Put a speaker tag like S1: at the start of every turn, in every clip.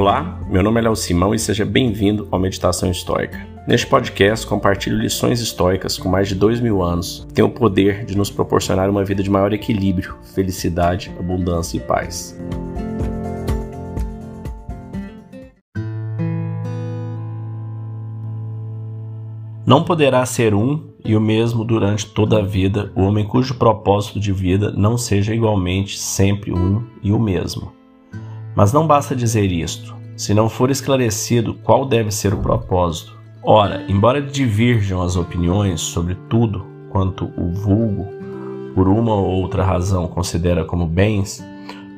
S1: Olá, meu nome é Léo Simão e seja bem-vindo ao Meditação Histórica. Neste podcast, compartilho lições históricas com mais de dois mil anos que têm o poder de nos proporcionar uma vida de maior equilíbrio, felicidade, abundância e paz. Não poderá ser um e o mesmo durante toda a vida o homem cujo propósito de vida não seja igualmente sempre um e o mesmo. Mas não basta dizer isto, se não for esclarecido qual deve ser o propósito. Ora, embora divirjam as opiniões sobre tudo quanto o vulgo, por uma ou outra razão, considera como bens,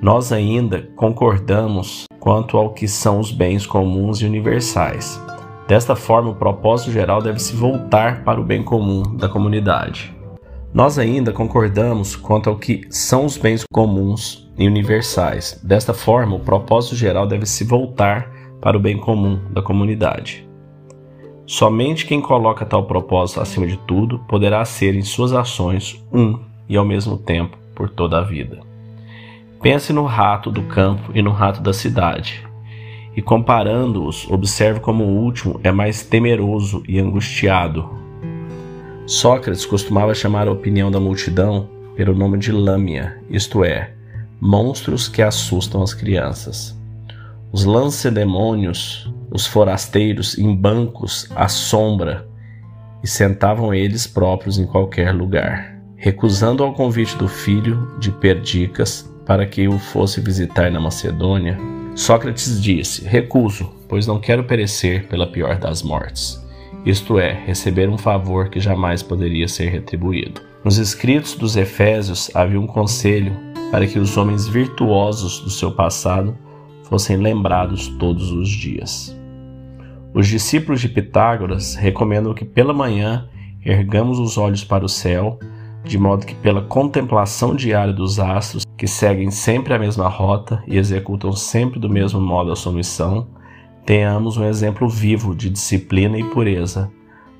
S1: nós ainda concordamos quanto ao que são os bens comuns e universais. Desta forma, o propósito geral deve se voltar para o bem comum da comunidade. Nós ainda concordamos quanto ao que são os bens comuns e universais. Desta forma, o propósito geral deve se voltar para o bem comum da comunidade. Somente quem coloca tal propósito acima de tudo poderá ser em suas ações um e ao mesmo tempo por toda a vida. Pense no rato do campo e no rato da cidade, e comparando-os, observe como o último é mais temeroso e angustiado Sócrates costumava chamar a opinião da multidão pelo nome de lâmia, isto é, monstros que assustam as crianças. Os lancedemônios, os forasteiros em bancos à sombra, e sentavam eles próprios em qualquer lugar. Recusando ao convite do filho de Perdicas para que o fosse visitar na Macedônia, Sócrates disse: Recuso, pois não quero perecer pela pior das mortes isto é, receber um favor que jamais poderia ser retribuído. Nos escritos dos Efésios havia um conselho para que os homens virtuosos do seu passado fossem lembrados todos os dias. Os discípulos de Pitágoras recomendam que pela manhã ergamos os olhos para o céu, de modo que pela contemplação diária dos astros, que seguem sempre a mesma rota e executam sempre do mesmo modo a sua missão, tenhamos um exemplo vivo de disciplina e pureza,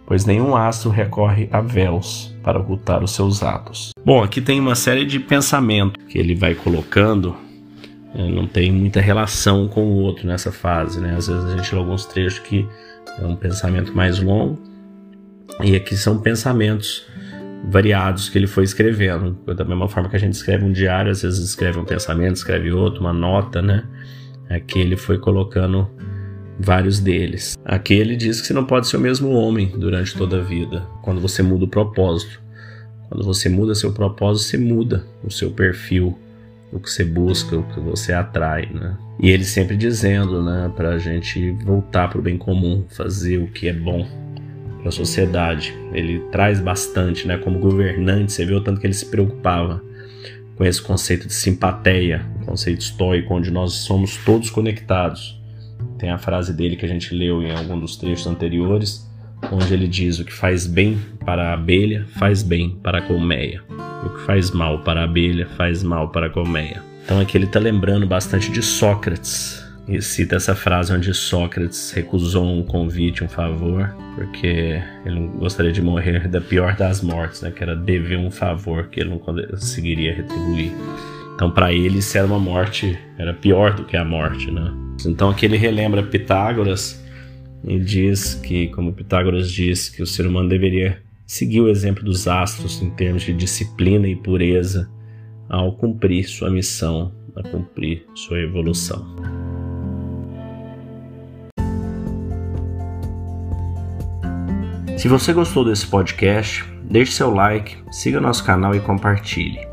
S1: pois nenhum astro recorre a véus para ocultar os seus atos. Bom, aqui tem uma série de pensamentos que ele vai colocando, né, não tem muita relação com o outro nessa fase, né? Às vezes a gente lê alguns trechos que é um pensamento mais longo, e aqui são pensamentos variados que ele foi escrevendo. Da mesma forma que a gente escreve um diário, às vezes escreve um pensamento, escreve outro, uma nota, né? Aqui ele foi colocando vários deles. Aqui ele diz que você não pode ser o mesmo homem durante toda a vida, quando você muda o propósito. Quando você muda seu propósito, você muda o seu perfil, o que você busca, o que você atrai, né? E ele sempre dizendo, né, a gente voltar para o bem comum, fazer o que é bom para a sociedade. Ele traz bastante, né, como governante, você vê o tanto que ele se preocupava com esse conceito de simpatia, um conceito estoico, onde nós somos todos conectados tem a frase dele que a gente leu em algum dos trechos anteriores, onde ele diz: O que faz bem para a abelha faz bem para a colmeia. O que faz mal para a abelha faz mal para a colmeia. Então aqui ele está lembrando bastante de Sócrates. E cita essa frase onde Sócrates recusou um convite, um favor, porque ele gostaria de morrer da pior das mortes, né? que era dever um favor que ele não conseguiria retribuir. Então, para ele, isso era uma morte, era pior do que a morte, né? Então, aqui ele relembra Pitágoras e diz que, como Pitágoras diz, que o ser humano deveria seguir o exemplo dos astros em termos de disciplina e pureza ao cumprir sua missão, a cumprir sua evolução. Se você gostou desse podcast, deixe seu like, siga nosso canal e compartilhe.